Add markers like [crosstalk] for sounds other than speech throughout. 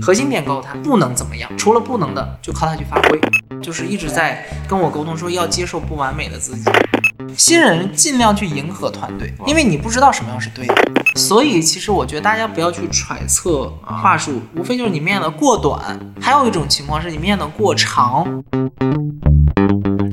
核心点告诉他不能怎么样，除了不能的，就靠他去发挥，就是一直在跟我沟通说要接受不完美的自己。新人尽量去迎合团队，因为你不知道什么样是对的，所以其实我觉得大家不要去揣测话术，无非就是你面的过短，还有一种情况是你面的过长。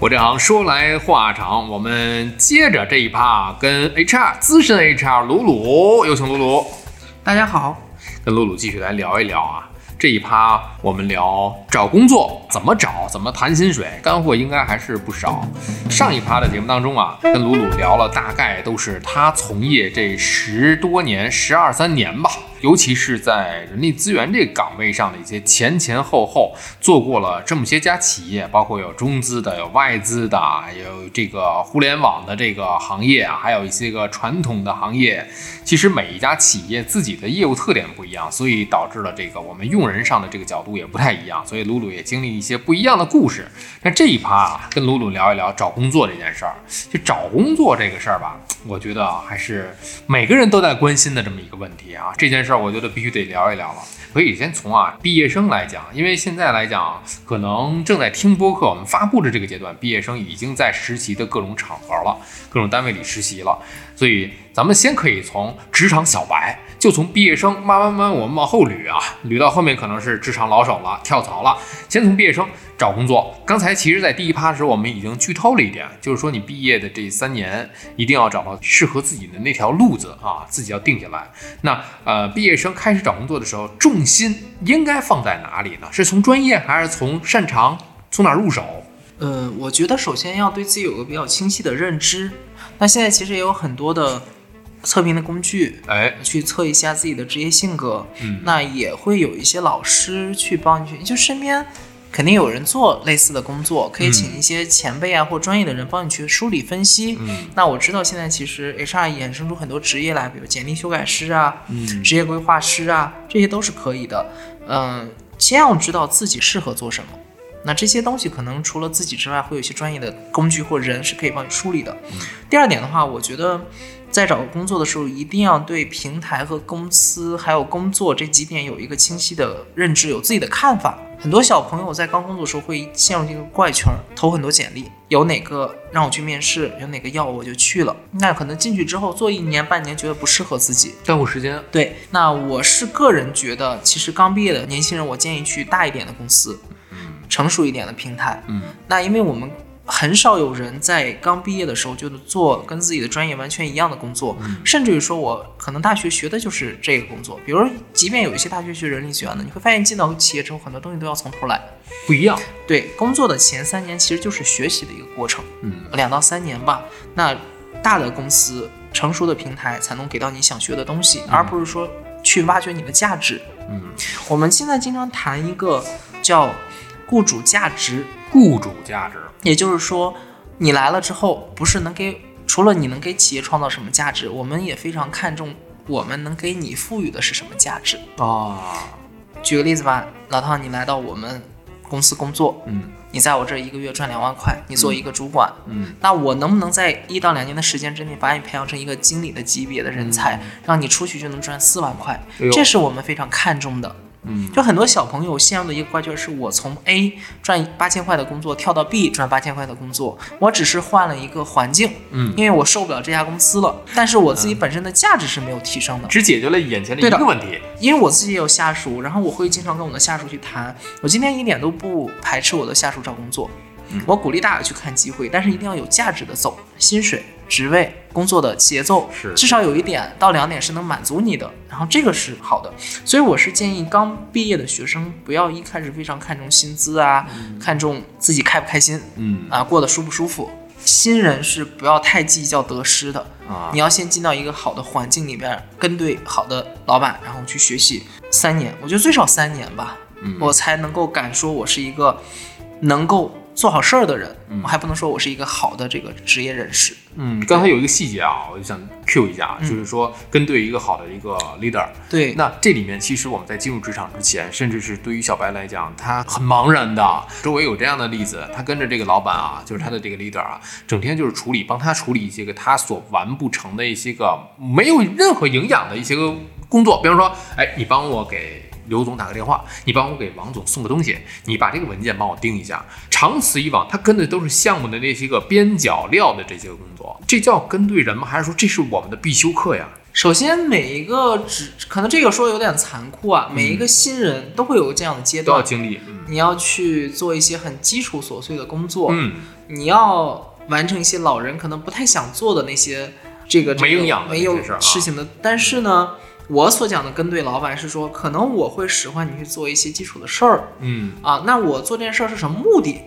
我这行说来话长，我们接着这一趴跟 HR 资深 HR 鲁鲁，有请鲁鲁。大家好，跟鲁鲁继续来聊一聊啊。这一趴我们聊找工作怎么找，怎么谈薪水，干货应该还是不少。上一趴的节目当中啊，[laughs] 跟鲁鲁聊了，大概都是他从业这十多年、十二三年吧。尤其是在人力资源这个岗位上的一些前前后后做过了这么些家企业，包括有中资的、有外资的，有这个互联网的这个行业啊，还有一些个传统的行业。其实每一家企业自己的业务特点不一样，所以导致了这个我们用人上的这个角度也不太一样。所以鲁鲁也经历一些不一样的故事。那这一趴啊，跟鲁鲁聊一聊找工作这件事儿。就找工作这个事儿吧，我觉得还是每个人都在关心的这么一个问题啊。这件事儿，我觉得必须得聊一聊了。可以先从啊毕业生来讲，因为现在来讲，可能正在听播客我们发布的这个阶段，毕业生已经在实习的各种场合了，各种单位里实习了。所以咱们先可以从职场小白，就从毕业生慢慢慢我们往后捋啊，捋到后面可能是职场老手了，跳槽了。先从毕业生找工作。刚才其实，在第一趴时，我们已经剧透了一点，就是说你毕业的这三年，一定要找到适合自己的那条路子啊，自己要定下来。那呃，毕业生开始找工作的时候，重心应该放在哪里呢？是从专业还是从擅长？从哪入手？呃，我觉得首先要对自己有个比较清晰的认知。那现在其实也有很多的测评的工具，哎，去测一下自己的职业性格。嗯，那也会有一些老师去帮你去，就身边肯定有人做类似的工作，可以请一些前辈啊或专业的人帮你去梳理分析。嗯，那我知道现在其实 HR 衍生出很多职业来，比如简历修改师啊，嗯职业规划师啊，这些都是可以的。嗯，先要知道自己适合做什么。那这些东西可能除了自己之外，会有一些专业的工具或人是可以帮你梳理的。第二点的话，我觉得在找工作的时候，一定要对平台和公司还有工作这几点有一个清晰的认知，有自己的看法。很多小朋友在刚工作的时候会陷入这个怪圈，投很多简历，有哪个让我去面试，有哪个要我就去了。那可能进去之后做一年半年，觉得不适合自己，耽误时间。对，那我是个人觉得，其实刚毕业的年轻人，我建议去大一点的公司，成熟一点的平台。嗯，那因为我们很少有人在刚毕业的时候就做跟自己的专业完全一样的工作，甚至于说我可能大学学的就是这个工作。比如，即便有一些大学学人力资源的，你会发现进到企业之后，很多东西都要从头来。不一样。对，工作的前三年其实就是学习的一个过程，嗯，两到三年吧。那大的公司、成熟的平台才能给到你想学的东西，而不是说去挖掘你的价值。嗯，我们现在经常谈一个叫雇主价值，雇主价值。也就是说，你来了之后，不是能给除了你能给企业创造什么价值，我们也非常看重我们能给你赋予的是什么价值。啊，举个例子吧，老汤，你来到我们公司工作，嗯你在我这一个月赚两万块，你做一个主管，嗯，那我能不能在一到两年的时间之内把你培养成一个经理的级别的人才，让你出去就能赚四万块哎？这是我们非常看重的。嗯，就很多小朋友陷入的一个怪圈，是我从 A 赚八千块的工作跳到 B 赚八千块的工作，我只是换了一个环境，嗯因为我受不了这家公司了，但是我自己本身的价值是没有提升的。只解决了眼前的一个问题。因为我自己也有下属，然后我会经常跟我的下属去谈。我今天一点都不排斥我的下属找工作，我鼓励大家去看机会，但是一定要有价值的走，薪水、职位、工作的节奏是至少有一点到两点是能满足你的，然后这个是好的。所以我是建议刚毕业的学生不要一开始非常看重薪资啊，看重自己开不开心嗯啊，过得舒不舒服。新人是不要太计较得失的，啊你要先进到一个好的环境里边，跟对好的老板，然后去学习三年，我觉得最少三年吧，嗯我才能够敢说我是一个能够做好事儿的人，我还不能说我是一个好的这个职业人士。嗯，刚才有一个细节啊，我就想 Q 一下，嗯就是说跟对一个好的一个 leader，对，那这里面其实我们在进入职场之前，甚至是对于小白来讲，他很茫然的。周围有这样的例子，他跟着这个老板啊，就是他的这个 leader 啊，整天就是处理，帮他处理一些个他所完不成的一些个没有任何营养的一些个工作，比方说，哎，你帮我给。刘总打个电话，你帮我给王总送个东西，你把这个文件帮我盯一下。长此以往，他跟的都是项目的那些个边角料的这些个工作，这叫跟对人吗？还是说这是我们的必修课呀？首先每一个只，可能这个说有点残酷啊，每一个新人都会有这样的阶段都要段，经历，嗯你要去做一些很基础琐碎的工作，嗯，你要完成一些老人可能不太想做的那些这个这个没营养的没有事情的。但是呢，我所讲的跟对老板是说，可能我会使唤你去做一些基础的事儿嗯啊。那我做这件事儿是什么目的？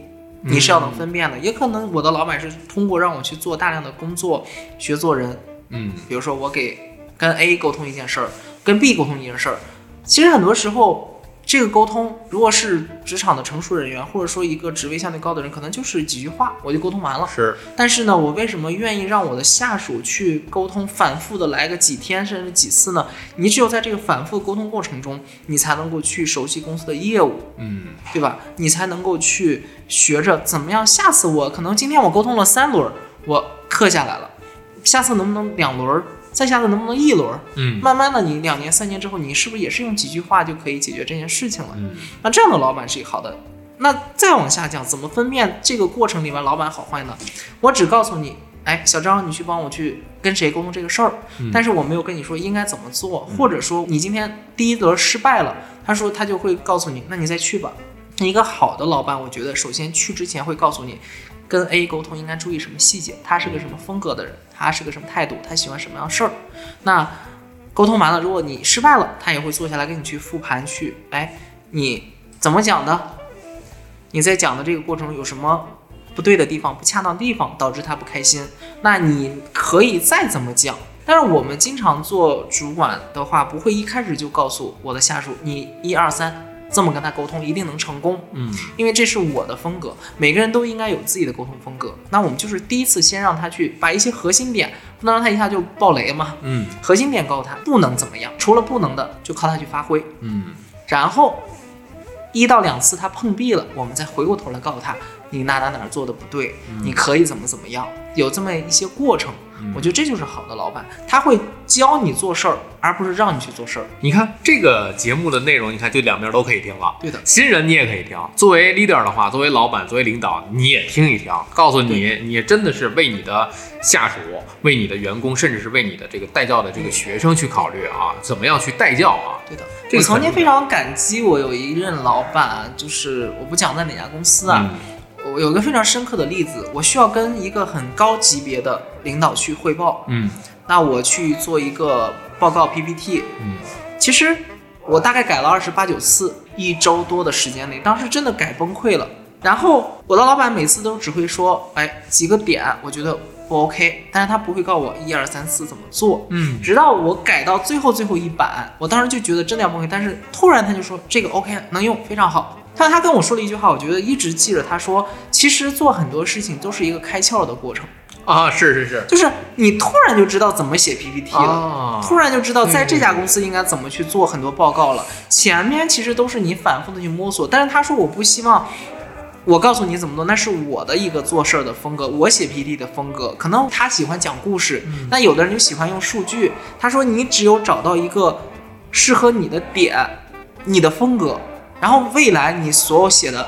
你是要能分辨的，也可能我的老板是通过让我去做大量的工作，学做人。嗯比如说我给跟 A 沟通一件事儿，跟 B 沟通一件事儿，其实很多时候这个沟通，如果是职场的成熟人员，或者说一个职位相对高的人，可能就是几句话我就沟通完了。是，但是呢，我为什么愿意让我的下属去沟通，反复的来个几天甚至几次呢？你只有在这个反复沟通过程中，你才能够去熟悉公司的业务，嗯对吧？你才能够去学着怎么样，下次我可能今天我沟通了三轮儿，我刻下来了，下次能不能两轮儿？再下次能不能一轮儿？嗯慢慢的，你两年、三年之后，你是不是也是用几句话就可以解决这件事情了？嗯那这样的老板是一个好的。那再往下讲，怎么分辨这个过程里面老板好坏呢？我只告诉你，哎，小张，你去帮我去跟谁沟通这个事儿，但是我没有跟你说应该怎么做，或者说你今天第一轮失败了，他说他就会告诉你，那你再去吧。一个好的老板，我觉得首先去之前会告诉你，跟 A 沟通应该注意什么细节，他是个什么风格的人，他是个什么态度，他喜欢什么样事儿。那沟通完了，如果你失败了，他也会坐下来跟你去复盘，去，哎，你怎么讲的？你在讲的这个过程中有什么不对的地方、不恰当的地方，导致他不开心？那你可以再怎么讲。但是我们经常做主管的话，不会一开始就告诉我的下属，你一二三这么跟他沟通一定能成功。嗯因为这是我的风格，每个人都应该有自己的沟通风格。那我们就是第一次先让他去把一些核心点，不能让他一下就爆雷嘛。嗯核心点告诉他不能怎么样，除了不能的就靠他去发挥。嗯然后一到两次他碰壁了，我们再回过头来告诉他你哪哪哪儿做的不对，你可以怎么怎么样，有这么一些过程。我觉得这就是好的老板，他会教你做事儿，而不是让你去做事儿。你看这个节目的内容，你看就两边都可以听了。对的新人你也可以听。作为 leader 的话，作为老板，作为领导，你也听一听，告诉你，你真的是为你的下属、为你的员工，甚至是为你的这个带教的这个学生去考虑啊，怎么样去带教啊？对的，这个我曾经非常感激我有一任老板，就是我不讲在哪家公司啊，我有一个非常深刻的例子，我需要跟一个很高级别的领导去汇报，嗯那我去做一个报告 PPT，嗯其实我大概改了二十八九次，一周多的时间内，当时真的改崩溃了。然后我的老板每次都只会说，哎，几个点我觉得不 OK，但是他不会告诉我一二三四怎么做。嗯直到我改到最后最后一版，我当时就觉得真的要崩溃，但是突然他就说这个 OK 能用，非常好。但他跟我说了一句话，我觉得一直记着。他说，其实做很多事情都是一个开窍的过程，啊，是是是就是你突然就知道怎么写 PPT 了。啊，突然就知道在这家公司应该怎么去做很多报告了。前面其实都是你反复的去摸索，但是他说我不希望我告诉你怎么做，那是我的一个做事儿的风格，我写 PPT 的风格。可能他喜欢讲故事，那有的人就喜欢用数据。他说你只有找到一个适合你的点，你的风格，然后未来你所有写的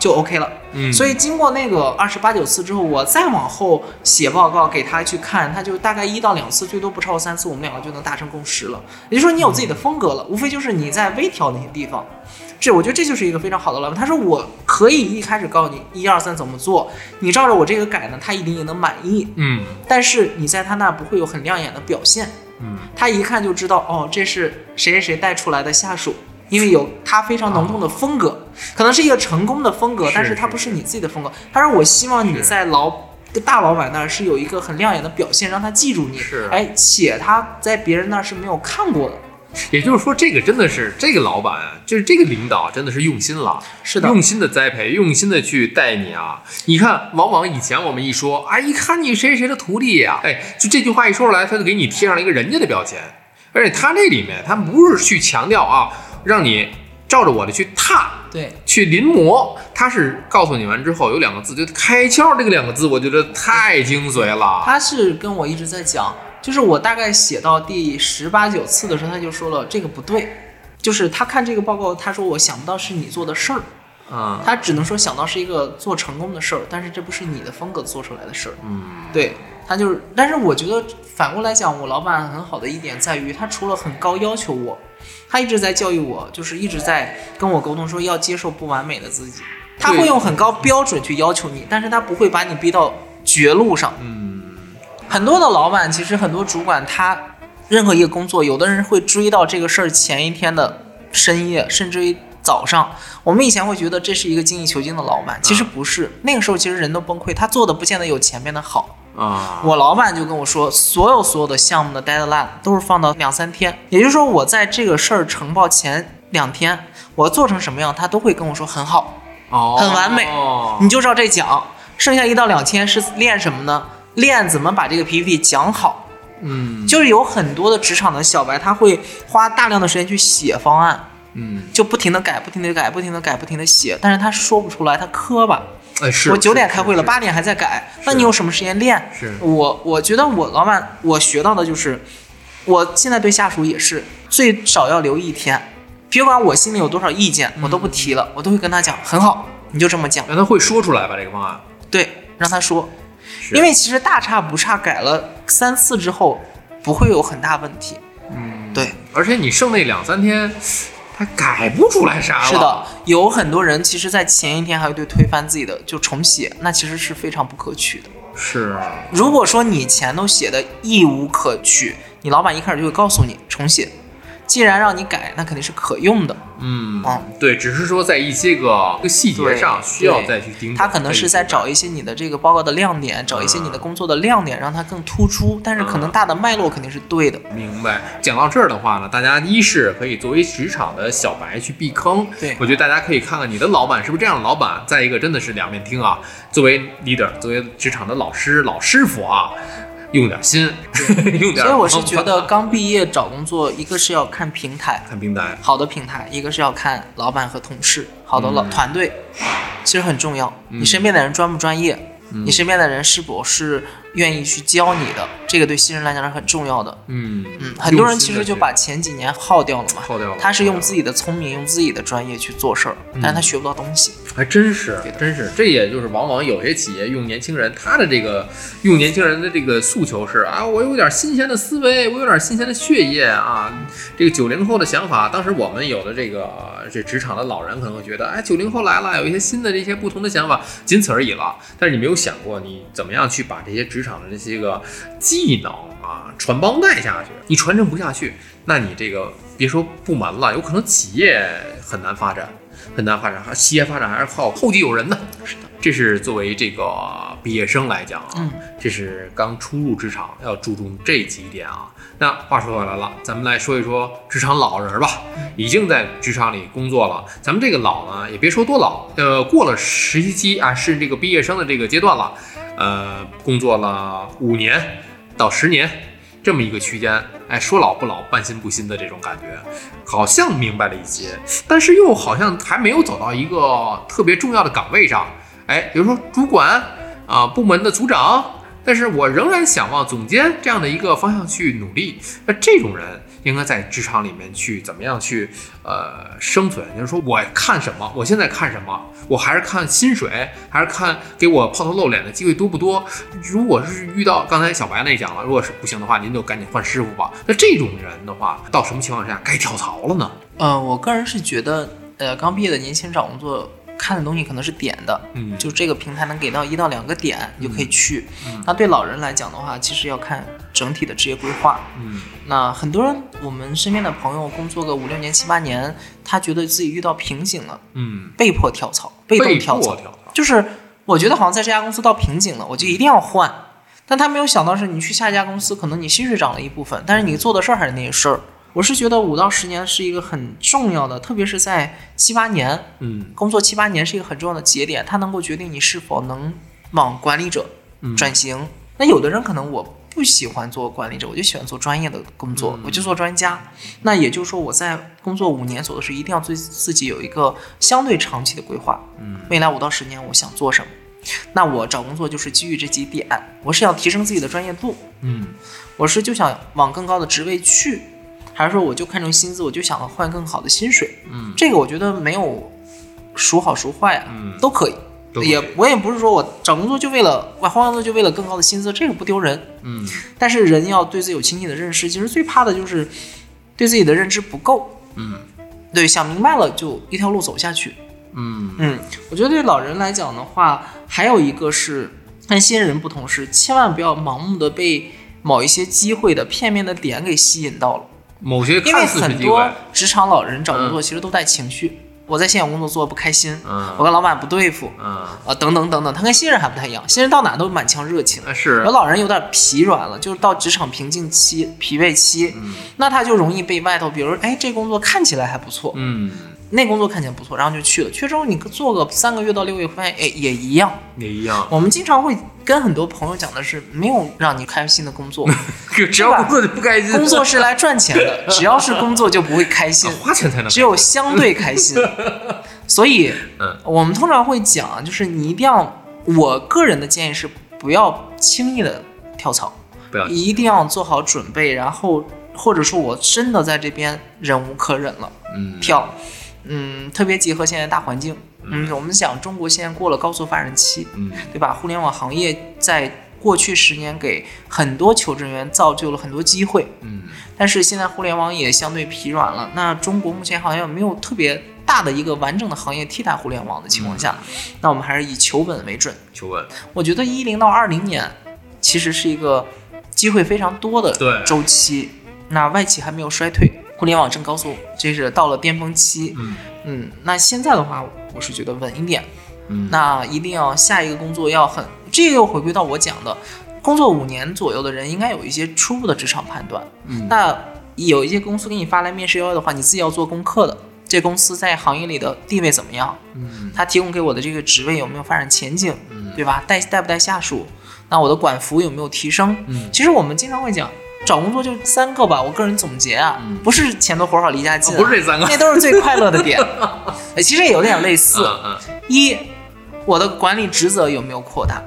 就 OK 了。嗯，所以经过那个二十八九次之后，我再往后写报告给他去看，他就大概一到两次，最多不超过三次，我们两个就能达成共识了。也就是说，你有自己的风格了，无非就是你在微调那些地方。这我觉得这就是一个非常好的老板。他说我可以一开始告诉你一二三怎么做，你照着我这个改呢，他一定也能满意。嗯但是你在他那儿不会有很亮眼的表现，嗯他一看就知道哦，这是谁谁谁带出来的下属，因为有他非常浓重的风格，可能是一个成功的风格，是但是他不是你自己的风格。他说我希望你在老大老板那儿是有一个很亮眼的表现，让他记住你，是哎，且他在别人那儿是没有看过的。也就是说，这个真的是这个老板啊，就是这个领导真的是用心了，是的用心的栽培，用心的去带你啊。你看，往往以前我们一说，哎，一看你谁谁的徒弟呀、哎，就这句话一说出来，他就给你贴上了一个人家的标签。而且他这里面，他不是去强调啊，让你照着我的去踏，对，去临摹，他是告诉你完之后有两个字，就开窍这个两个字，我觉得太精髓了。他是跟我一直在讲，就是我大概写到第十八九次的时候，他就说了这个不对，就是他看这个报告，他说我想不到是你做的事儿，嗯他只能说想到是一个做成功的事儿，但是这不是你的风格做出来的事儿。嗯，对他就是，但是我觉得反过来讲，我老板很好的一点在于，他除了很高要求我，他一直在教育我，就是一直在跟我沟通说要接受不完美的自己。他会用很高标准去要求你，但是他不会把你逼到绝路上。嗯，很多的老板，其实很多主管，他任何一个工作，有的人会追到这个事儿前一天的深夜，甚至于早上。我们以前会觉得这是一个精益求精的老板，其实不是。那个时候其实人都崩溃，他做的不见得有前面的好。啊，我老板就跟我说，所有所有的项目的 deadline 都是放到两三天，也就是说我在这个事儿呈报前两天，我做成什么样，他都会跟我说很好，哦，很完美哦你就照这讲。剩下一到两天是练什么呢？练怎么把这个 PPT 讲好。嗯就是有很多的职场的小白，他会花大量的时间去写方案，嗯，就不停的改，不停的改，不停的改，不停的写，但是他说不出来，他磕巴。哎是，我九点开会了，八点还在改，那你有什么时间练？是。我我觉得我老板我学到的就是，我现在对下属也是最少要留一天，别管我心里有多少意见，我都不提了，我都会跟他讲，很好，你就这么讲，让他会说出来吧这个方案，对，让他说，因为其实大差不差，改了三次之后不会有很大问题。嗯，对，而且你剩那两三天，他改不出来啥了，是的，有很多人其实，在前一天还会对推翻自己的就重写，那其实是非常不可取的。是啊，如果说你前头写的一无可取，你老板一开始就会告诉你重写。既然让你改，那肯定是可用的。嗯嗯，对，只是说在一些个细节上需要再去盯，他可能是在找一些你的这个报告的亮点，找一些你的工作的亮点，让它更突出。但是可能大的脉络肯定是对的。明白。讲到这儿的话呢，大家一是可以作为职场的小白去避坑，对我觉得大家可以看看你的老板是不是这样的老板。再一个，真的是两面听啊，作为 leader，作为职场的老师、老师傅啊，用点心，[laughs] 用点。所以我是觉得，刚毕业找工作，一个是要看平台，看平台，好的平台，一个是要看老板和同事，好的老嗯团队，其实很重要。你身边的人专不专业？嗯你身边的人是否是愿意去教你的？这个对新人来讲是很重要的。嗯嗯，很多人其实就把前几年耗掉了嘛。耗掉了他是用自己的聪明，用自己的专业去做事儿，嗯但是他学不到东西。还真是，真是，这也就是往往有些企业用年轻人，他的这个用年轻人的这个诉求是啊，我有点新鲜的思维，我有点新鲜的血液啊，这个九零后的想法。当时我们有的这个这职场的老人可能会觉得，哎，九零后来了，有一些新的这些不同的想法，仅此而已了。但是你没有想过，你怎么样去把这些职场的这些个技能啊传帮带下去？你传承不下去，那你这个别说部门了，有可能企业很难发展。很难发展，还企业发展还是靠后继有人的。是的，这是作为这个毕业生来讲啊，嗯这是刚初入职场要注重这几点啊。那话说回来了，咱们来说一说职场老人吧，已经在职场里工作了。咱们这个老呢，也别说多老，呃，过了实习期啊，是这个毕业生的这个阶段了，呃，工作了五年到十年。这么一个区间，哎，说老不老，半新不新的这种感觉，好像明白了一些，但是又好像还没有走到一个特别重要的岗位上，哎，比如说主管啊、部门的组长，但是我仍然想往总监这样的一个方向去努力。那这种人应该在职场里面去怎么样去呃生存？就是说我看什么，我现在看什么，我还是看薪水，还是看给我抛头露脸的机会多不多？如果是遇到刚才小白那讲了，如果是不行的话，您就赶紧换师傅吧。那这种人的话，到什么情况下该跳槽了呢？呃，我个人是觉得，呃，刚毕业的年轻人找工作看的东西可能是点的，嗯就这个平台能给到一到两个点，你就可以去。那对老人来讲的话，其实要看整体的职业规划。嗯那很多人，我们身边的朋友工作个五六年、七八年，他觉得自己遇到瓶颈了，嗯，被迫跳槽，被动跳槽，迫跳槽。就是我觉得好像在这家公司到瓶颈了，我就一定要换。但他没有想到是，你去下一家公司，可能你薪水涨了一部分，但是你做的事儿还是那些事儿。我是觉得五到十年是一个很重要的，特别是在七八年嗯工作七八年是一个很重要的节点，它能够决定你是否能往管理者嗯转型。那有的人可能我不喜欢做管理者，我就喜欢做专业的工作，嗯我就做专家。那也就是说，我在工作五年左右时，一定要对自己有一个相对长期的规划。嗯，未来五到十年我想做什么？那我找工作就是基于这几点，我是要提升自己的专业度，嗯我是就想往更高的职位去，还是说我就看重薪资，我就想换更好的薪水？嗯这个我觉得没有孰好孰坏啊，嗯都可以。也我也不是说我找工作就为了我换工作就为了更高的薪资，这个不丢人。嗯但是人要对自己有清醒的认识，其实最怕的就是对自己的认知不够。嗯对，想明白了就一条路走下去。嗯嗯，我觉得对老人来讲的话，还有一个是跟新人不同是，千万不要盲目的被某一些机会的片面的点给吸引到了，某些因为很多，职场老人找工作其实都带情绪。我在现有工作做的不开心，嗯。我跟老板不对付，嗯。啊，等等等等，他跟新人还不太一样，新人到哪都满腔热情，呃是。而老人有点疲软了，就是到职场瓶颈期、疲惫期，嗯。那他就容易被外头，比如哎，这工作看起来还不错，嗯那工作看起来不错，然后就去了。去之后你做个三个月到六个月，发现哎也一样。也一样，我们经常会跟很多朋友讲的是，没有让你开心的工作，[laughs] 只要工作就不开心，工作是来赚钱的，[laughs] 只要是工作就不会开心，花钱才能只有相对开心。[laughs] 所以，嗯。我们通常会讲，就是你一定要，我个人的建议是不要轻易的跳槽，不要。一定要做好准备，然后或者说我真的在这边忍无可忍了，嗯。跳。嗯，特别结合现在大环境，嗯，我们想中国现在过了高速发展期，嗯。对吧？互联网行业在过去十年给很多求职人员造就了很多机会，嗯。但是现在互联网也相对疲软了。那中国目前好像没有特别大的一个完整的行业替代互联网的情况下，那我们还是以求稳为准。求稳，我觉得一零到二零年其实是一个机会非常多的对。周期，那外企还没有衰退，互联网正高速，这是到了巅峰期。嗯嗯，那现在的话，我是觉得稳一点，嗯那一定要下一个工作要很，这个又回归到我讲的，工作五年左右的人应该有一些初步的职场判断。嗯那有一些公司给你发来面试邀约的话，你自己要做功课的。这公司在行业里的地位怎么样？嗯他提供给我的这个职位有没有发展前景？嗯对吧？带带不带下属？那我的管服有没有提升？嗯其实我们经常会讲，找工作就三个吧。我个人总结啊，嗯不是钱多活好离家近啊、哦不是这三个那都是最快乐的点。[laughs] 哎其实也有点类似。嗯一，我的管理职责有没有扩大，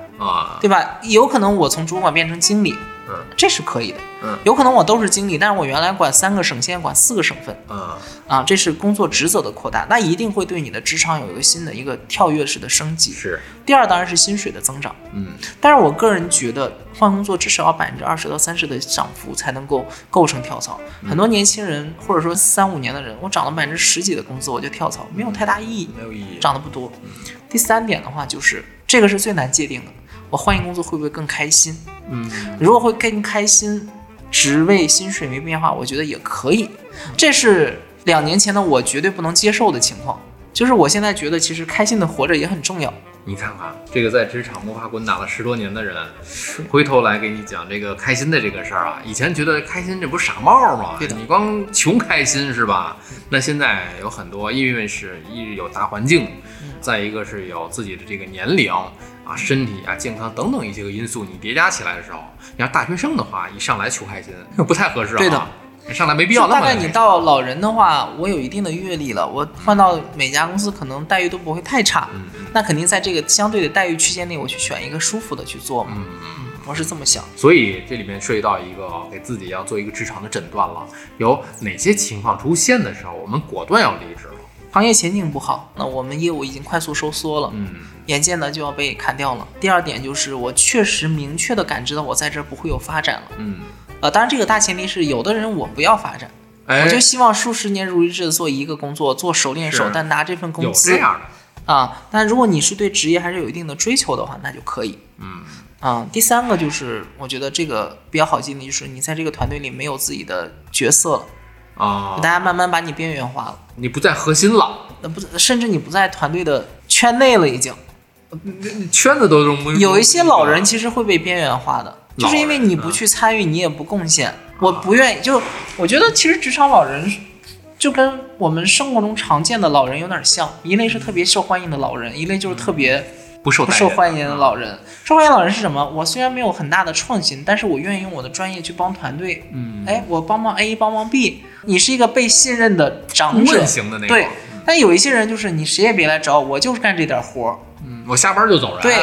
对吧？有可能我从主管变成经理，嗯这是可以的。嗯有可能我都是经理，但是我原来管三个省，现在管四个省份嗯啊，这是工作职责的扩大，那一定会对你的职场有一个新的一个跳跃式的升级。是第二当然是薪水的增长，嗯但是我个人觉得换工作至少要百分之二十到三十的涨幅才能够构成跳槽。很多年轻人或者说三五年的人，我涨了百分之十几的工资我就跳槽，没有太大意义。没有意义，涨得不多。第三点的话，就是这个是最难界定的，我换一个工作会不会更开心？嗯如果会更开心，职位薪水没变化，我觉得也可以。这是两年前的我绝对不能接受的情况。就是我现在觉得，其实开心的活着也很重要。你看看这个在职场摸爬滚打了十多年的人，回头来给你讲这个开心的这个事儿啊，以前觉得开心这不是傻帽吗？对的你光穷开心是吧？那现在有很多，因为是一有大环境，再一个是有自己的这个年龄啊、身体啊、健康等等一些个因素，你叠加起来的时候，你要大学生的话，一上来求开心不太合适啊。对的，上来没必要那么大概你到老人的话，我有一定的阅历了，我换到每家公司可能待遇都不会太差。嗯嗯那肯定在这个相对的待遇区间内，我去选一个舒服的去做嘛。嗯。嗯，我是这么想。所以这里面涉及到一个给自己要做一个职场的诊断了，有哪些情况出现的时候，我们果断要离职了。行业前景不好，那我们业务已经快速收缩了，嗯眼见呢就要被砍掉了。第二点就是我确实明确的感知到我在这儿不会有发展了。嗯，呃，当然这个大前提是有的人我不要发展，哎，我就希望数十年如一日的做一个工作，做熟练手，但拿这份有这工资样的，啊。但如果你是对职业还是有一定的追求的话，那就可以。嗯啊，第三个就是我觉得这个比较好记的，就是你在这个团队里没有自己的角色了，啊大，家慢慢把你边缘化了。你不在核心了，那不，甚至你不在团队的圈内了，已经你圈子都融不。有一些老人其实会被边缘化的，就是因为你不去参与，你也不贡献，我不愿意。就我觉得，其实职场老人就跟我们生活中常见的老人有点像，一类是特别受欢迎的老人，一类就是特别不不受不受欢迎的老人。受欢迎老人是什么？我虽然没有很大的创新，但是我愿意用我的专业去帮团队。嗯，哎，我帮帮 A，帮帮 B。你是一个被信任的长者，型的那种。对。但有一些人就是你谁也别来找我，我就是干这点活儿。嗯，我下班就走人。对，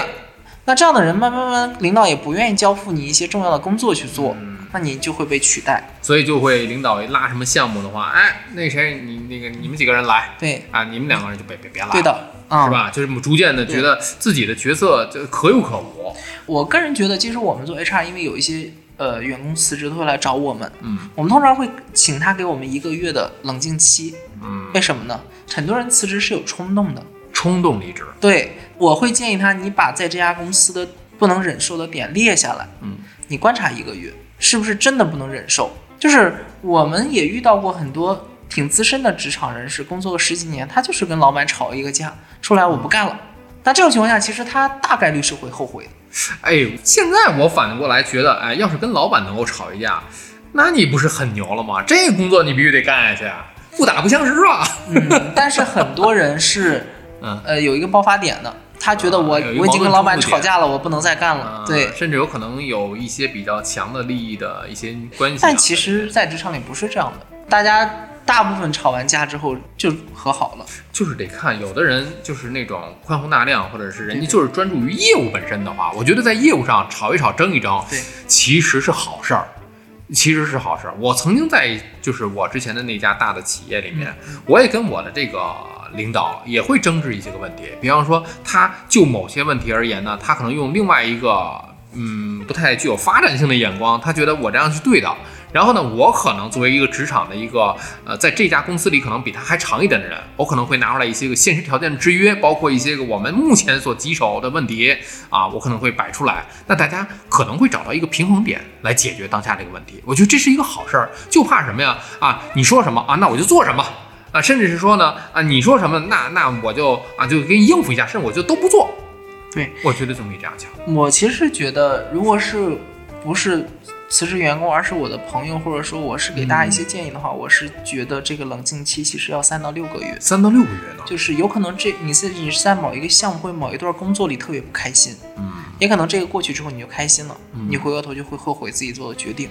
那这样的人慢慢慢慢，领导也不愿意交付你一些重要的工作去做，那你就会被取代。所以就会领导一拉什么项目的话，哎，那谁你那个你们几个人来对，啊，你们两个人就别别别来了。对的，啊、是？吧？就是逐渐的觉得自己的角色就可有可无。我个人觉得，其实我们做 HR，因为有一些呃员工辞职都会来找我们，嗯我们通常会请他给我们一个月的冷静期。嗯，为什么呢？很多人辞职是有冲动的。冲动离职。对，我会建议他，你把在这家公司的不能忍受的点列下来，嗯，你观察一个月，是不是真的不能忍受？就是我们也遇到过很多挺资深的职场人士，工作个十几年，他就是跟老板吵一个架，出来我不干了。那这种情况下，其实他大概率是会后悔的。哎，现在我反应过来觉得，哎，要是跟老板能够吵一架，那你不是很牛了吗？这个工作你必须得干下去，不打不相识啊。嗯，但是很多人是，嗯呃，有一个爆发点的，他觉得我、我已经跟老板吵架了，我不能再干了。啊对，甚至有可能有一些比较强的利益的一些关系啊。但其实，在职场里不是这样的，大家大部分吵完架之后就和好了。就是得看，有的人就是那种宽宏大量，或者是人家就是专注于业务本身的话，我觉得在业务上吵一吵、争一争，对，其实是好事儿，其实是好事儿。我曾经在就是我之前的那家大的企业里面，我也跟我的这个领导也会争执一些个问题，比方说他就某些问题而言呢，他可能用另外一个嗯不太具有发展性的眼光，他觉得我这样是对的。然后呢，我可能作为一个职场的一个呃，在这家公司里可能比他还长一点的人，我可能会拿出来一些个现实条件的制约，包括一些个我们目前所棘手的问题啊，我可能会摆出来。那大家可能会找到一个平衡点来解决当下这个问题。我觉得这是一个好事儿，就怕什么呀？啊，你说什么啊，那我就做什么啊，甚至是说呢啊，你说什么，那那我就啊就给你应付一下，甚至我就都不做。对，我觉得就没这样强。我其实觉得，如果是不是辞职员工，而是我的朋友，或者说我是给大家一些建议的话，我是觉得这个冷静期其实要三到六个月。三到六个月呢？就是有可能这你自己是在某一个项目或某一段工作里特别不开心，嗯，也可能这个过去之后你就开心了，你回过头就会后悔自己做的决定。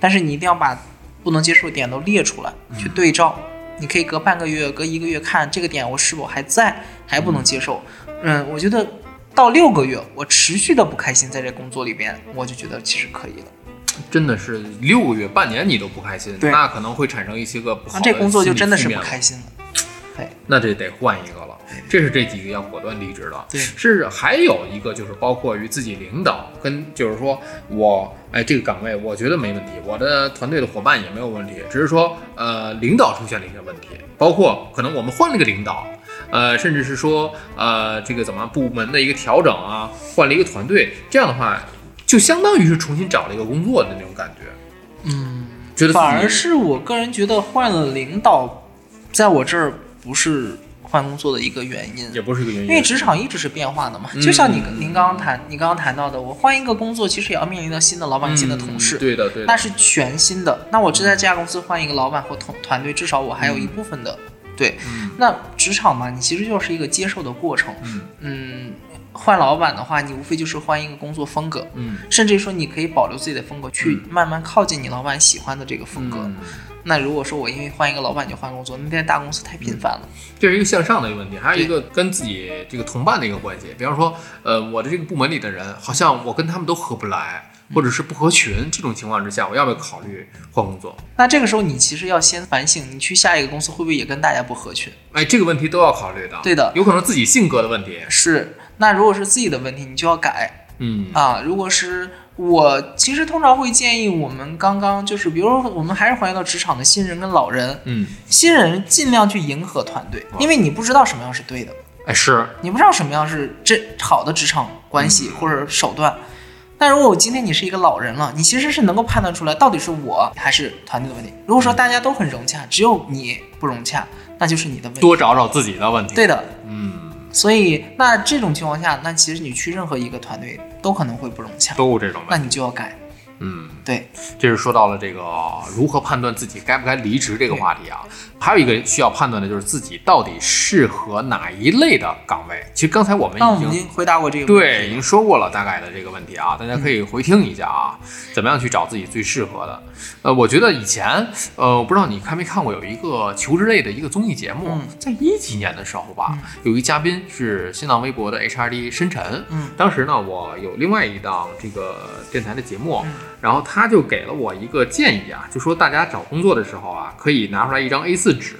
但是你一定要把不能接受的点都列出来，去对照。你可以隔半个月、隔一个月看这个点我是否还在，还不能接受。嗯，我觉得到六个月，我持续的不开心在这工作里边，我就觉得其实可以了。真的是六个月、半年你都不开心，那可能会产生一些个不好的那这工作就真的是不开心了。对那这得换一个了。这是这几个要果断离职的。对是还有一个就是包括于自己领导跟就是说我哎这个岗位我觉得没问题，我的团队的伙伴也没有问题，只是说呃领导出现了一些问题，包括可能我们换了一个领导。呃，甚至是说，呃，这个怎么部门的一个调整啊，换了一个团队，这样的话，就相当于是重新找了一个工作的那种感觉。嗯，觉得反而是我个人觉得换了领导，在我这儿不是换工作的一个原因。也不是一个原因，因为职场一直是变化的嘛，就像你您刚刚谈，你刚刚谈到的，我换一个工作，其实也要面临到新的老板、新的同事，嗯对的对的，那是全新的。那我只在这家公司换一个老板或同团队，至少我还有一部分的对。那职场嘛，你其实就是一个接受的过程。嗯嗯，换老板的话，你无非就是换一个工作风格，嗯甚至说你可以保留自己的风格，去慢慢靠近你老板喜欢的这个风格。嗯那如果说我因为换一个老板就换工作，那在大公司太频繁了。这是一个向上的一个问题，还有一个跟自己这个同伴的一个关系。比方说，呃，我的这个部门里的人，好像我跟他们都合不来，或者是不合群，这种情况之下，我要不要考虑换工作？那这个时候你其实要先反省，你去下一个公司会不会也跟大家不合群？哎，这个问题都要考虑的。对的有可能自己性格的问题。是。那如果是自己的问题，你就要改嗯啊。如果是我，其实通常会建议我们刚刚就是，比如说我们还是还原到职场的新人跟老人，嗯，新人尽量去迎合团队，因为你不知道什么样是对的。哎是，你不知道什么样是这好的职场关系嗯或者手段。但如果我今天你是一个老人了，你其实是能够判断出来到底是我还是团队的问题。如果说大家都很融洽，只有你不融洽，那就是你的问题。多找找自己的问题。对的，嗯，所以那这种情况下，那其实你去任何一个团队都可能会不融洽，都有这种。那你就要改。嗯，对，这是说到了这个如何判断自己该不该离职这个话题啊。还有一个需要判断的就是自己到底适合哪一类的岗位。其实刚才我们已经回答过这个问题对已。经说过了大概的这个问题啊，大家可以回听一下啊，怎么样去找自己最适合的。呃，我觉得以前呃，我不知道你看没看过有一个求职类的一个综艺节目，嗯在一几年的时候吧，有一嘉宾是新浪微博的 HRD 深沉，嗯当时呢我有另外一档这个电台的节目，嗯然后他就给了我一个建议啊，就说大家找工作的时候啊，可以拿出来一张 A4 纸，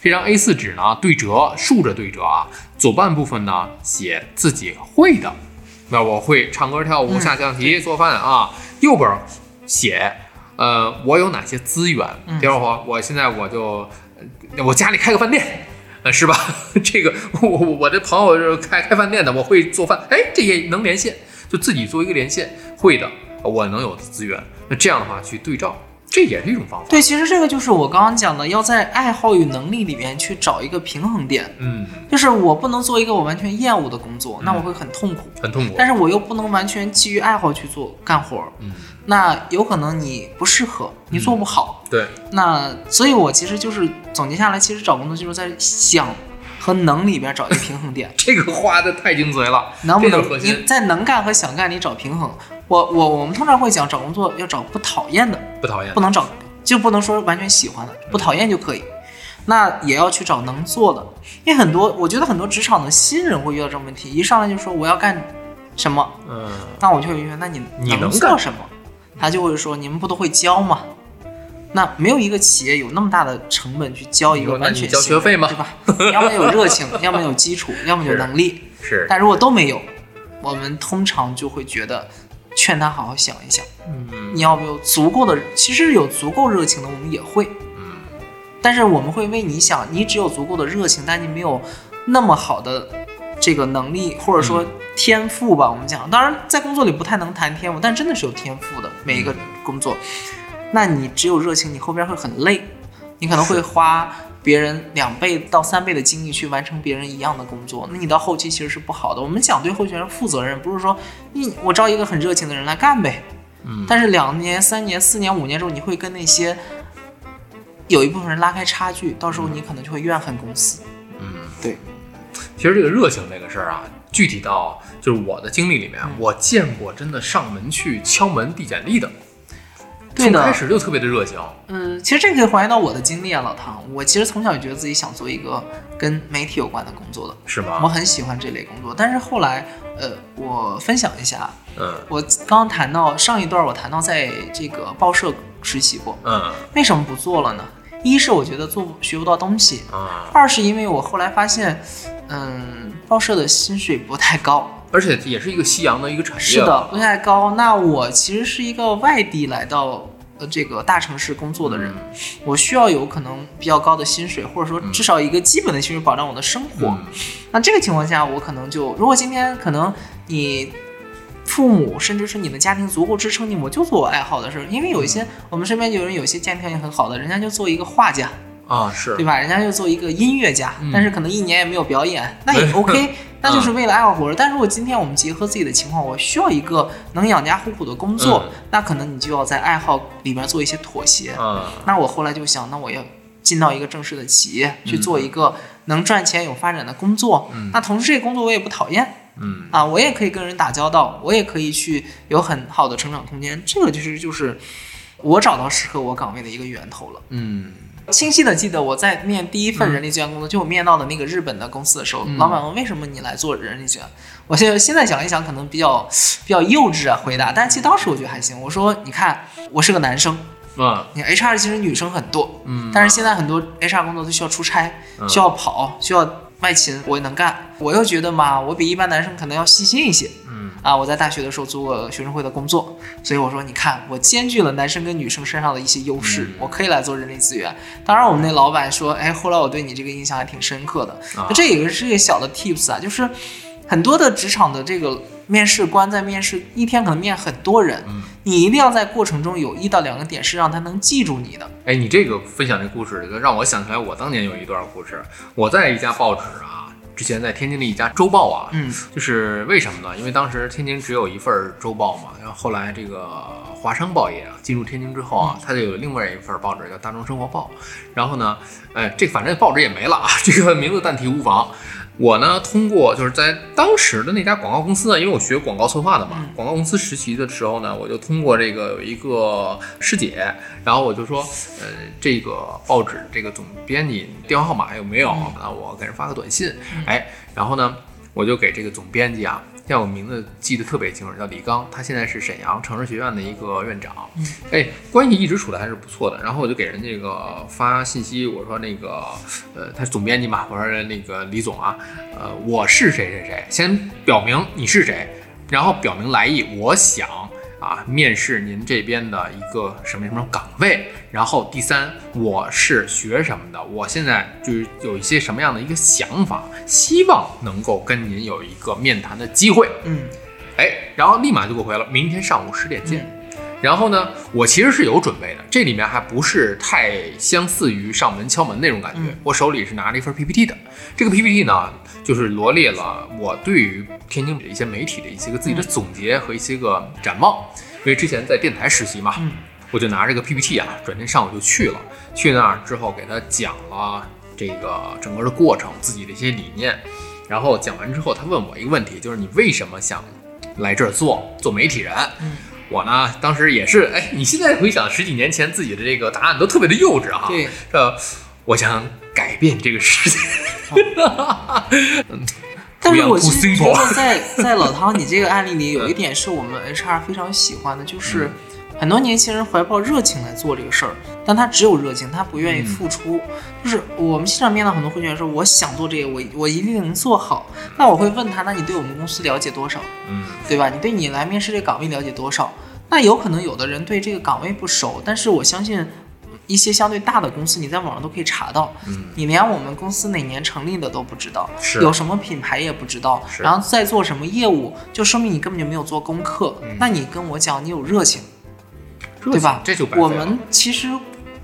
这张 A4 纸呢对折，竖着对折啊，左半部分呢写自己会的，那我会唱歌、跳舞、嗯下象棋、做饭啊，右边写呃我有哪些资源，嗯。比如说我现在我就呃我家里开个饭店。呃，是吧？[laughs] 这个我我我的朋友是开开饭店的，我会做饭，哎，这也能连线，就自己做一个连线，会的，我能有的资源，那这样的话去对照，这也是一种方法。对，其实这个就是我刚刚讲的，要在爱好与能力里面去找一个平衡点。嗯，就是我不能做一个我完全厌恶的工作，那我会很痛苦。很痛苦。但是我又不能完全基于爱好去做干活儿，嗯，那有可能你不适合，你做不好。对，那所以，我其实就是总结下来，其实找工作就是在想和能里边找一个平衡点，[laughs] 这个画的太精髓了，能不能你在能干和想干里找平衡。我我我们通常会讲找工作要找不讨厌的，不讨厌不。能找就不能说完全喜欢的，不讨厌就可以。那也要去找能做的，因为很多我觉得很多职场的新人会遇到这种问题，一上来就说我要干什么，嗯，那我就会问，那你你能干做什么？他就会说，你们不都会教吗？那没有一个企业有那么大的成本去教一个完全交学费吗对吧？要么有热情，[laughs] 要么有基础，要么有能力。是，但如果都没有，我们通常就会觉得，劝他好好想一想，嗯你要不有足够的，其实有足够热情的，我们也会。嗯但是我们会为你想，你只有足够的热情，但你没有那么好的这个能力，或者说嗯天赋吧。我们讲，当然在工作里不太能谈天赋，但真的是有天赋的每一个工作。那你只有热情，你后边会很累，你可能会花别人两倍到三倍的精力去完成别人一样的工作，那你到后期其实是不好的。我们想对候选人负责任，不是说你我招一个很热情的人来干呗。嗯，但是两年、三年、四年、五年之后，你会跟那些有一部分人拉开差距，到时候你可能就会怨恨公司。嗯，对。其实这个热情这个事儿啊，具体到就是我的经历里面，嗯我见过真的上门去敲门递简历的，对的从开始就特别的热情。嗯，其实这个可以还原到我的经历啊，老唐。我其实从小就觉得自己想做一个跟媒体有关的工作的，是吗我？很喜欢这类工作。但是后来，呃，我分享一下，嗯我刚刚谈到上一段，我谈到在这个报社实习过，嗯为什么不做了呢？一是我觉得做学不到东西，啊，二是因为我后来发现，嗯，报社的薪水不太高。而且也是一个夕阳的一个产业。是的，不太高。那我其实是一个外地来到呃这个大城市工作的人，嗯我需要有可能比较高的薪水，或者说至少一个基本的薪水保障我的生活。嗯那这个情况下，我可能就如果今天可能你。父母甚至是你的家庭足够支撑你，我就做我爱好的事儿。因为有一些我们身边有人，有些家庭条件很好的，人家就做一个画家，啊是对吧？人家就做一个音乐家，嗯但是可能一年也没有表演，那也 [laughs] OK，那就是为了爱好活着。但如果今天我们结合自己的情况，我需要一个能养家糊口的工作，嗯那可能你就要在爱好里面做一些妥协。啊那我后来就想，那我要进到一个正式的企业去做一个能赚钱、有发展的工作。嗯那同时这个工作我也不讨厌嗯啊，我也可以跟人打交道，我也可以去有很好的成长空间。这个就是就是我找到适合我岗位的一个源头了。嗯清晰的记得我在面第一份人力资源工作，就我面到的那个日本的公司的时候，嗯老板问为什么你来做人力资源，我现在现在想一想，可能比较比较幼稚啊回答，但其实当时我觉得还行。我说你看我是个男生，嗯你 HR 其实女生很多，嗯，但是现在很多 HR 工作都需要出差，嗯需要跑，需要外勤，我也能干。我又觉得嘛，我比一般男生可能要细心一些。嗯啊，我在大学的时候做过学生会的工作，所以我说，你看，我兼具了男生跟女生身上的一些优势，嗯我可以来做人力资源。当然，我们那老板说，哎，后来我对你这个印象还挺深刻的。啊这也是一个小的 tips 啊，就是很多的职场的这个面试官在面试一天可能面很多人，嗯你一定要在过程中有一到两个点是让他能记住你的。哎，你这个分享这故事，让我想起来我当年有一段故事。我在一家报纸啊之前在天津的一家周报啊，嗯就是为什么呢？因为当时天津只有一份周报嘛，然后后来这个华商报业啊进入天津之后啊，它就有另外一份报纸叫《大众生活报》，然后呢，哎，这反正报纸也没了啊，这个名字暂提无妨。我呢，通过就是在当时的那家广告公司呢，因为我学广告策划的嘛，广告公司实习的时候呢，我就通过这个有一个师姐，然后我就说，呃，这个报纸这个总编辑电话号码有没有？那，我给人发个短信，哎，然后呢，我就给这个总编辑啊，让我名字记得特别清楚，叫李刚，他现在是沈阳城市学院的一个院长，哎，关系一直处的还是不错的。然后我就给人这个发信息，我说那个，呃，他是总编辑嘛，我说那个李总啊，呃，我是谁谁谁，先表明你是谁，然后表明来意，我想啊面试您这边的一个什么什么岗位，然后第三，我是学什么的，我现在就是有一些什么样的一个想法，希望能够跟您有一个面谈的机会。嗯哎，然后立马就给我回了，明天上午十点见。然后呢，我其实是有准备的，这里面还不是太相似于上门敲门那种感觉。嗯我手里是拿了一份 PPT 的，这个 PPT 呢，就是罗列了我对于天津的一些媒体的一些个自己的总结和一些个展望。因为之前在电台实习嘛，嗯我就拿这个 PPT 啊，转天上午就去了。去那儿之后，给他讲了这个整个的过程，自己的一些理念。然后讲完之后，他问我一个问题，就是你为什么想来这儿做做媒体人？嗯我呢，当时也是，哎，你现在回想十几年前自己的这个答案都特别的幼稚哈。对，这我想改变这个世界。[laughs] 但是我 too 其实觉得 [laughs] 在在老汤你这个案例里，有一点是我们 HR 非常喜欢的，就是很多年轻人怀抱热情来做这个事儿，但他只有热情，他不愿意付出。就是我们现场面到很多候选人说，我想做这个，我我一定能做好。那我会问他，那你对我们公司了解多少？嗯对吧？你对你来面试这个岗位了解多少？那有可能有的人对这个岗位不熟，但是我相信一些相对大的公司，你在网上都可以查到。嗯，你连我们公司哪年成立的都不知道，是有什么品牌也不知道，然后在做什么业务，就说明你根本就没有做功课。嗯那你跟我讲你有，热情对吧？这就我们其实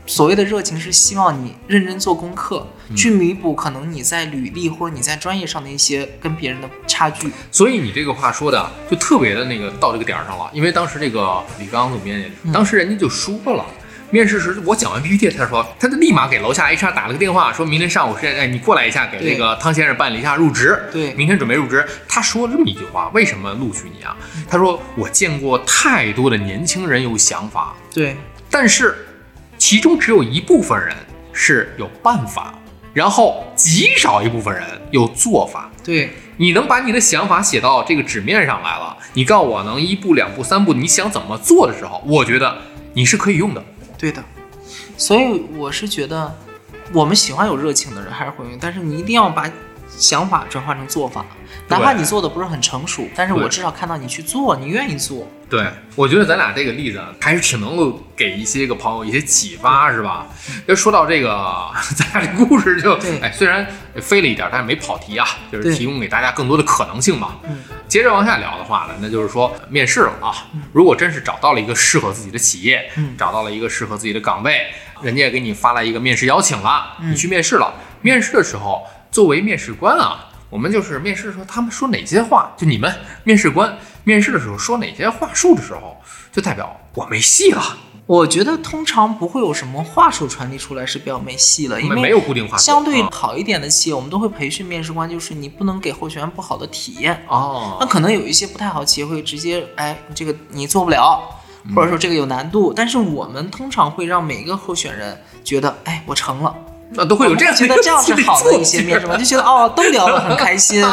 所谓的热情是希望你认真做功课，嗯去弥补可能你在履历或者你在专业上的一些跟别人的差距。所以你这个话说的就特别的那个到这个点儿上了，因为当时这个李刚总编当时人家就说了。面试时，我讲完 PPT，他说，他就立马给楼下 HR 打了个电话，说明天上午十点，哎，你过来一下，给那个汤先生办理一下入职。对明天准备入职。他说了这么一句话，为什么录取你啊？他说，我见过太多的年轻人有想法，对，但是其中只有一部分人是有办法，然后极少一部分人有做法。对，你能把你的想法写到这个纸面上来了，你告诉我能一步两步三步，你想怎么做的时候，我觉得你是可以用的。对的。所以我是觉得，我们喜欢有热情的人还是会用，但是你一定要把想法转化成做法，哪怕你做的不是很成熟，但是我至少看到你去做，你愿意做。对，我觉得咱俩这个例子啊还是挺能够给一些个朋友一些启发，是吧？要说到这个，[laughs] 咱俩这故事就对哎，虽然飞了一点，但是没跑题啊，就是提供给大家更多的可能性嘛。嗯，接着往下聊的话呢，那就是说面试了啊。如果真是找到了一个适合自己的企业，嗯找到了一个适合自己的岗位，人家也给你发来一个面试邀请了，嗯你去面试了。面试的时候，作为面试官啊，我们就是面试的时候，他们说哪些话，就你们面试官面试的时候说哪些话术的时候，就代表我没戏了，我觉得通常不会有什么话术传递出来是比较没戏了，因为没为有固定话术。相对啊好一点的企业，我们都会培训面试官，就是你不能给候选人不好的体验哦。那哦，可能有一些不太好企业会直接，哎，这个你做不了，或者说这个有难度。但是我们通常会让每个候选人觉得，哎，我成了。那都会有这样觉得 [laughs] 这样是好的一些面试官，就觉得哦，都聊得很开心。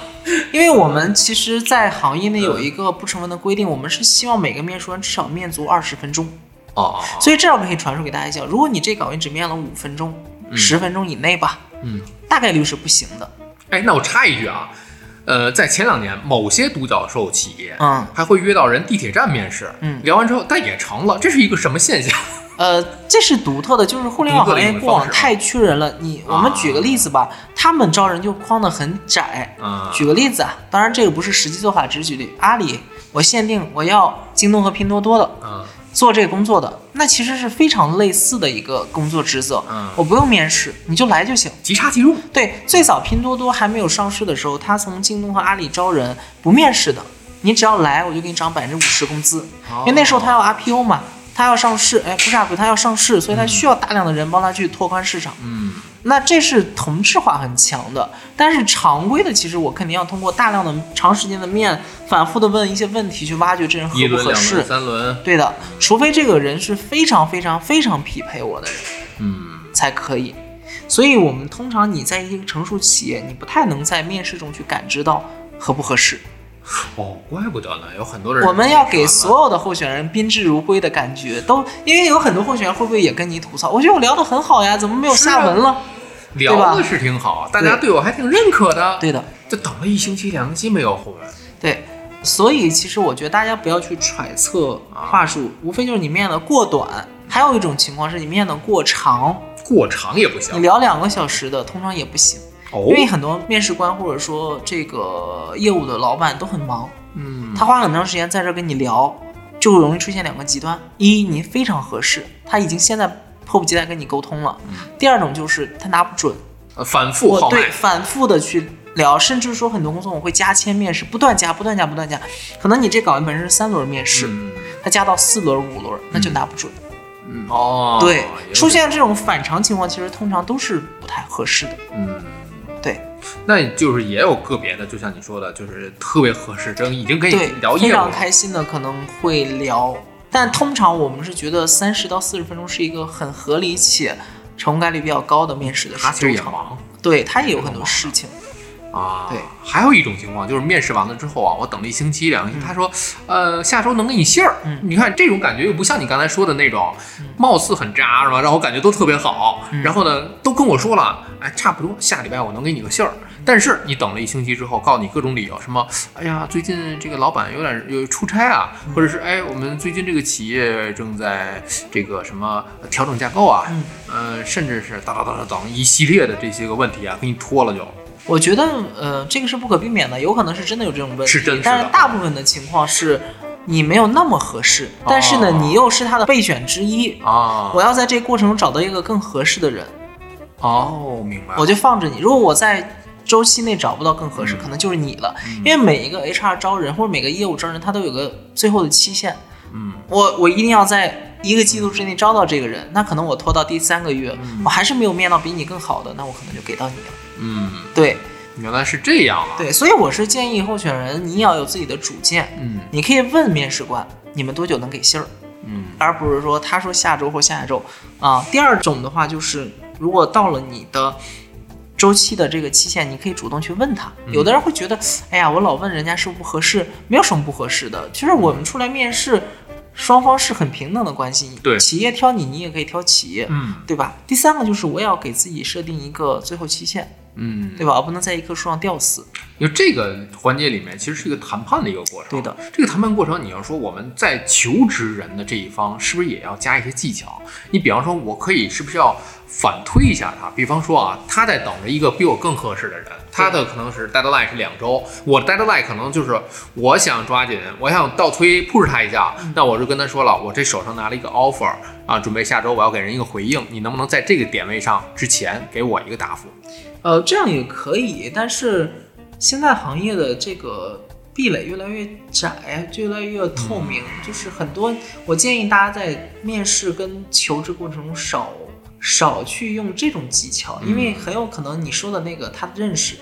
[laughs] 因为我们其实，在行业内有一个不成文的规定，我们是希望每个面试官至少面足二十分钟。哦，所以这样可以传授给大家讲，如果你这岗位只面了五分钟、十、分钟以内吧，嗯，大概率是不行的。哎，那我插一句啊，呃，在前两年，某些独角兽企业，嗯，还会约到人地铁站面试，嗯聊完之后，但也成了，这是一个什么现象？呃，这是独特的，就是互联网行业过往太缺人了。你我们举个例子吧，他们招人就框得很窄。啊，举个例子啊，当然这个不是实际做法，只是举例。阿里，我限定我要京东和拼多多的，啊，做这个工作的，那其实是非常类似的一个工作职责。嗯我不用面试，你就来就行。即插即入。对，最早拼多多还没有上市的时候，他从京东和阿里招人不面试的，你只要来，我就给你涨百分之五十工资。因为那时候他要 IPO 嘛，他要上市，哎，不是 IPO，他要上市，所以他需要大量的人帮他去拓宽市场。嗯，那这是同质化很强的，但是常规的，其实我肯定要通过大量的长时间的面，反复的问一些问题，去挖掘这人合、不合适。三轮。对的，除非这个人是非常非常非常匹配我的人嗯，才可以。所以，我们通常你在一个成熟企业，你不太能在面试中去感知到合不合适。哦，怪不得呢，有很多人。我们要给所有的候选人宾至如归的感觉，都因为有很多候选人会不会也跟你吐槽？我觉得我聊得很好呀，怎么没有下文了？聊的是挺好，大家对我还挺认可的。对的，就等了一星期、两星期没有回。对，所以其实我觉得大家不要去揣测话术，无非就是你面的过短，还有一种情况是你面的过长，过长也不行你。聊两个小时的通常也不行，哦因为很多面试官或者说这个业务的老板都很忙，嗯，他花很长时间在这儿跟你聊，就容易出现两个极端：一，你非常合适，他已经现在迫不及待跟你沟通了；第二种就是他拿不准，呃反复我对。反复的去聊，甚至说很多工作我会加签面试，不断加，不断加，不断加。可能你这岗位本身是三轮面试，嗯他加到四轮、五轮，那就拿不准。嗯哦，对，出现这种反常情况，其实通常都是不太合适的。嗯，对那就是也有个别的，就像你说的，就是特别合适，正已经跟你聊，非常聊业务了。开心的可能会聊，但通常我们是觉得三十到四十分钟是一个很合理且成功概率比较高的面试的他其实也周长。忙对他也有很多事情。啊。对，还有一种情况就是面试完了之后啊，我等了一星期、两个星期，他说，呃，下周能给你信儿。嗯你看这种感觉又不像你刚才说的那种，貌似很渣是吧？让我感觉都特别好，嗯然后呢，都跟我说了，哎，差不多下礼拜我能给你个信儿。但是你等了一星期之后，告诉你各种理由，什么，哎呀，最近这个老板有点有出差啊，嗯或者是哎，我们最近这个企业正在这个什么调整架构啊，嗯呃，甚至是等等等等等一系列的这些个问题啊，给你拖了就。我觉得，呃，这个是不可避免的，有可能是真的有这种问题，是真但是大部分的情况是你没有那么合适，但是呢，哦你又是他的备选之一。啊，我要在这个过程中找到一个更合适的人，哦，明白。我就放着你。如果我在周期内找不到更合适，可能就是你了。因为每一个 HR 招人或者每个业务招人，他都有个最后的期限。嗯，我我一定要在一个季度之内招到这个人，那可能我拖到第三个月，我还是没有面到比你更好的，那我可能就给到你了。嗯，对原来是这样啊。，对，所以我是建议候选人你也要有自己的主见，嗯你可以问面试官你们多久能给信儿，嗯而不是说他说下周或下下周啊。第二种的话就是，如果到了你的周期的这个期限，你可以主动去问他。嗯有的人会觉得，哎呀，我老问人家是不是不合适，没有什么不合适的。其实我们出来面试，双方是很平等的关系。对企业挑你，你也可以挑企业，嗯对吧？第三个就是我也要给自己设定一个最后期限，嗯，对吧？我不能在一棵树上吊死。因为这个环节里面其实是一个谈判的一个过程。对的，这个谈判过程，你要说我们在求职人的这一方，是不是也要加一些技巧？你比方说，我可以是不是要反推一下他？比方说啊，他在等着一个比我更合适的人，他的可能是 deadline 是两周，我的 deadline 可能就是我想抓紧，我想倒推 push 他一下，那我就跟他说了，我这手上拿了一个 offer 啊，准备下周我要给人一个回应，你能不能在这个点位上之前给我一个答复？呃，这样也可以，但是现在行业的这个壁垒越来越窄，就越来越透明。就是很多，我建议大家在面试跟求职过程中少少去用这种技巧，因为很有可能你说的那个他认识，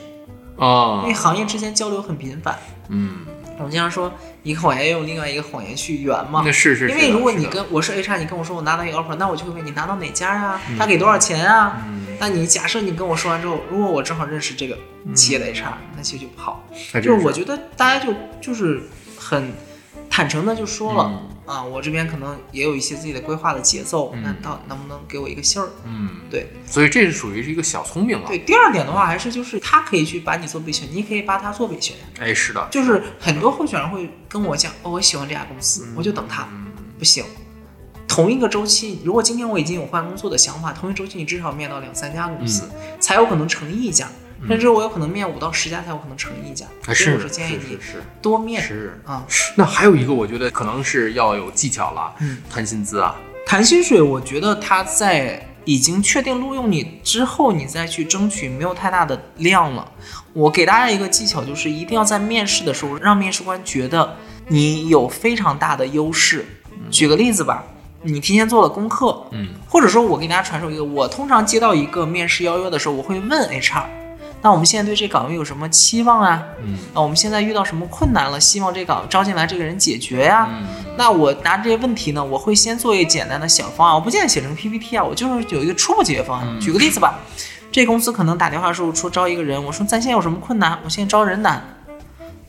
啊因为行业之间交流很频繁。嗯，我们经常说一个谎言用另外一个谎言去圆嘛那。是是，因为如果你跟我是 HR，你跟我说我拿到一个 offer，那我就会问你拿到哪家啊？他给多少钱啊？嗯那你假设你跟我说完之后，如果我正好认识这个企业的 HR，、那其实就不好。就是我觉得大家就就是很坦诚的就说了、嗯啊，我这边可能也有一些自己的规划的节奏，嗯那到能不能给我一个信儿？嗯，对所以这是属于是一个小聪明了。对，，第二点的话，还是就是他可以去把你做备选，你也可以把他做备选。哎，是的，就是很多候选人会跟我讲，哦，我喜欢这家公司，我就等他。嗯不行，同一个周期，如果今天我已经有换工作的想法，同一周期你至少面到两三家公司，才有可能成一家。甚至我有可能面五到十家才有可能成一家。所以我是建议你多面是。啊。那还有一个，我觉得可能是要有技巧了，嗯，谈薪资啊，谈薪水，我觉得他在已经确定录用你之后，你再去争取没有太大的量了。我给大家一个技巧，就是一定要在面试的时候让面试官觉得你有非常大的优势。举个例子吧，你提前做了功课，嗯，或者说我给大家传授一个，我通常接到一个面试邀约的时候，我会问 HR，那我们现在对这岗位有什么期望啊？嗯啊，我们现在遇到什么困难了？希望这岗招进来这个人解决呀、嗯那我拿这些问题呢，我会先做一个简单的小方案，我不建议写成 PPT 啊，我就是有一个初步解决方案。嗯举个例子吧，这公司可能打电话说说招一个人，我说咱现在有什么困难？我现在招人难。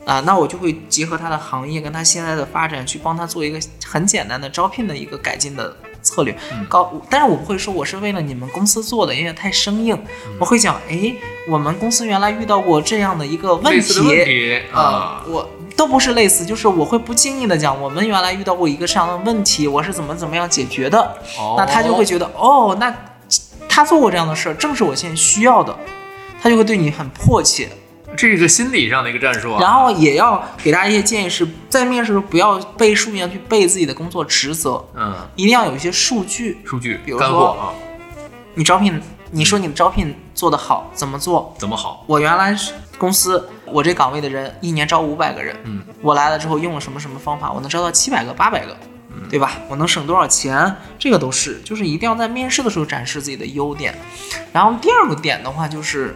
啊，那我就会结合他的行业跟他现在的发展，去帮他做一个很简单的招聘的一个改进的策略。嗯高，但是我不会说我是为了你们公司做的，因为太生硬。嗯我会讲，哎，我们公司原来遇到过这样的一个问题，啊啊，，我都不是类似，就是我会不经意的讲，我们原来遇到过一个这样的问题，我是怎么怎么样解决的，哦那他就会觉得，哦，那他做过这样的事儿，正是我现在需要的，他就会对你很迫切。这是个心理上的一个战术啊。然后也要给大家一些建议是，在面试的时候不要背书一样去背自己的工作职责，嗯，一定要有一些数据。数据比如说干货啊，你招聘，你说你的招聘做得好，怎么做？怎么好？我原来是公司，我这岗位的人一年招五百个人，嗯，我来了之后用了什么什么方法，我能招到七百个、八百个，对吧？我能省多少钱？这个都是，就是一定要在面试的时候展示自己的优点。然后第二个点的话就是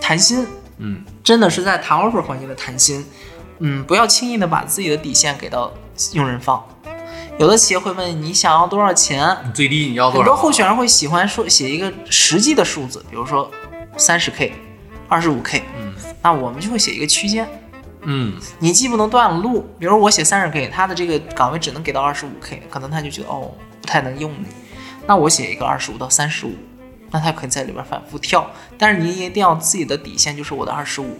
谈薪，嗯真的是在谈 offer 环节的谈薪，嗯，不要轻易的把自己的底线给到用人方。有的企业会问你想要多少钱，最低你要多少？很多候选人会喜欢说写一个实际的数字，比如说三十 k、二十五 k，嗯那我们就会写一个区间。嗯你既不能断了路，比如我写三十 k，他的这个岗位只能给到二十五 k，可能他就觉得哦不太能用你。那我写一个二十五到三十五，那他可以在里边反复跳，但是你一定要自己的底线就是我的二十五。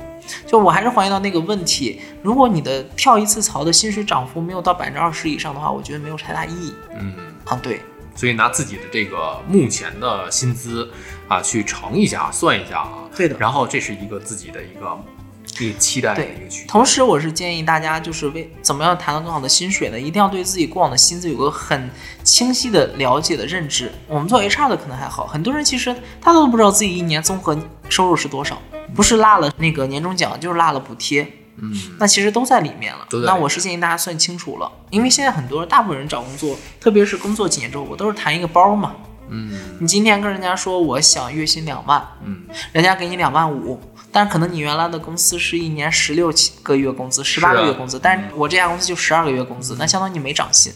就我还是还原到那个问题，如果你的跳一次槽的薪水涨幅没有到百分之二十以上的话，我觉得没有太大意义嗯，啊。对，所以拿自己的这个目前的薪资啊去乘一下，算一下啊，对的然后这是一个自己的一个一个期待的对一个区。同时，我是建议大家，就是为怎么样谈到更好的薪水呢？一定要对自己过往的薪资有个很清晰的了解的认知。我们做 HR 的可能还好，很多人其实他都不知道自己一年综合收入是多少，不是落了那个年终奖，就是落了补贴，嗯那其实都在里面了。那我是建议大家算清楚了，因为现在很多大部分人找工作，特别是工作几年之后，我都是谈一个包嘛。嗯你今天跟人家说我想月薪两万，嗯，人家给你两万五，但可能你原来的公司是一年十六个月工资、十八个月工资，但是我这家公司就十二个月工资，那相当于你没涨薪。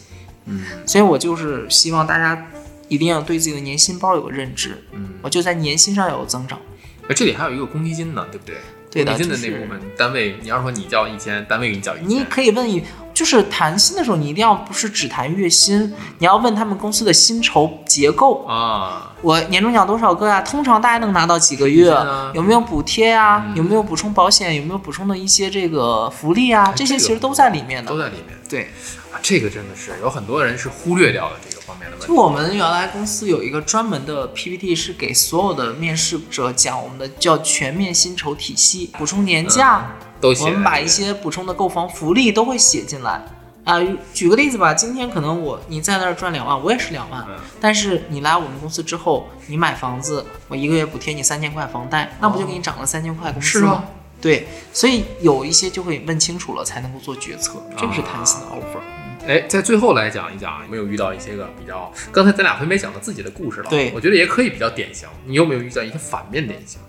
嗯，所以我就是希望大家一定要对自己的年薪包有个认知，嗯，我就在年薪上要有增长。哎，这里还有一个公积金呢，对不对？对的公积金的那部分，单位你要是说你交一千，单位给你交一千，你可以问一，就是谈薪的时候，你一定要不是只谈月薪，你要问他们公司的薪酬结构。啊，我年终奖多少个啊？通常大家能拿到几个月啊？有没有补贴呀？嗯有没有补充保险？有没有补充的一些这个福利啊？这些其实都在里面的都。在里面对，啊，这个真的是有很多人是忽略掉了这个方面的问题就题。我们原来公司有一个专门的 PPT，是给所有的面试者讲我们的叫全面薪酬体系，补充年假，都写我们把一些补充的购房福利都会写进来。啊、举个例子吧，今天可能我你在那儿赚两万，我也是两万，嗯但是你来我们公司之后，你买房子，我一个月补贴你三千块房贷，那不就给你涨了三千块工资吗？对，所以有一些就会问清楚了，才能够做决策，这个是谈薪的 offer。哎，在最后来讲一讲，有没有遇到一些个比较？刚才咱俩分别讲了自己的故事了，对我觉得也可以比较典型。你有没有遇到一些反面典型？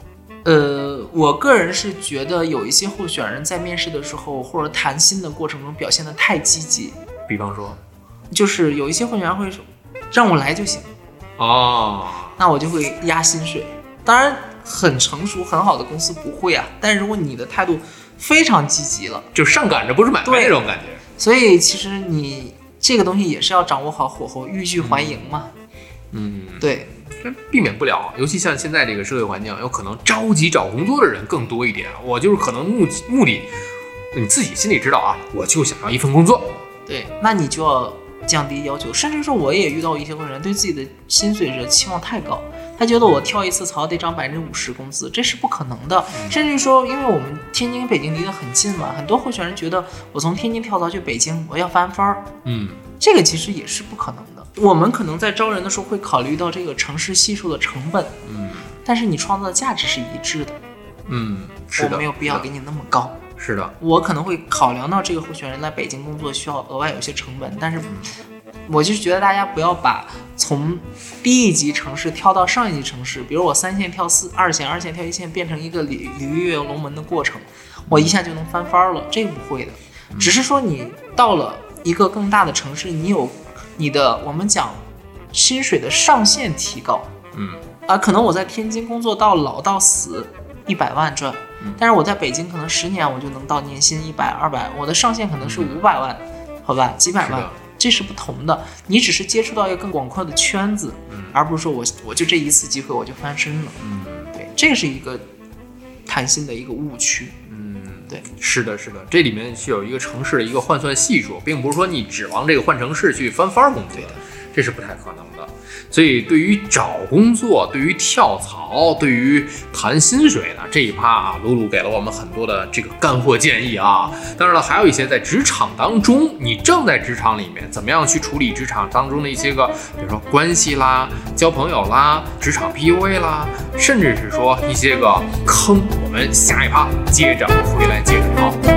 呃，我个人是觉得有一些候选人在面试的时候或者谈薪的过程中表现得太积极，比方说，就是有一些候选人会说让我来就行，哦，那我就会压薪水。当然，很成熟很好的公司不会啊，但是如果你的态度非常积极了，就上赶着不是买卖那种感觉。所以其实你这个东西也是要掌握好火候，欲拒还迎嘛。嗯，对，这避免不了，尤其像现在这个社会环境，有可能着急找工作的人更多一点。我就是可能目目的，你自己心里知道啊，我就想要一份工作。对，那你就要降低要求，甚至说我也遇到一些会员对自己的薪水的期望太高，他觉得我跳一次槽得涨百分之五十工资，这是不可能的。甚至说，因为我们天津跟北京离得很近嘛，很多候选人觉得我从天津跳槽去北京，我要翻番儿，嗯这个其实也是不可能的。我们可能在招人的时候会考虑到这个城市系数的成本，嗯。但是你创造的价值是一致的，嗯，是的，我没有必要给你那么高。是的，我可能会考量到这个候选人来北京工作需要额外有些成本，但是我就觉得大家不要把从低一级城市跳到上一级城市，比如我三线跳四二线，二线跳一线，变成一个鲤鲤鱼跃龙门的过程，我一下就能翻番儿了，这个不会的，只是说你到了一个更大的城市，你有你的我们讲薪水的上限提高，嗯啊，可能我在天津工作到老到死，一百万赚，但是我在北京可能十年我就能到年薪一百二百，我的上限可能是五百万，好吧，几百万是，这是不同的。你只是接触到一个更广阔的圈子，而不是说我我就这一次机会我就翻身了。嗯对，这是一个谈心的一个误区。对，是的，是的，这里面是有一个城市的一个换算系数，并不是说你指望这个换城市去翻番儿工作，这是不太可能的。所以，对于找工作、对于跳槽、对于谈薪水呢这一趴啊，露露给了我们很多的这个干货建议啊。当然了，还有一些在职场当中，你正在职场里面，怎么样去处理职场当中的一些个，比如说关系啦、交朋友啦、职场 PUA 啦，甚至是说一些个坑。我们下一趴接着回来接着聊。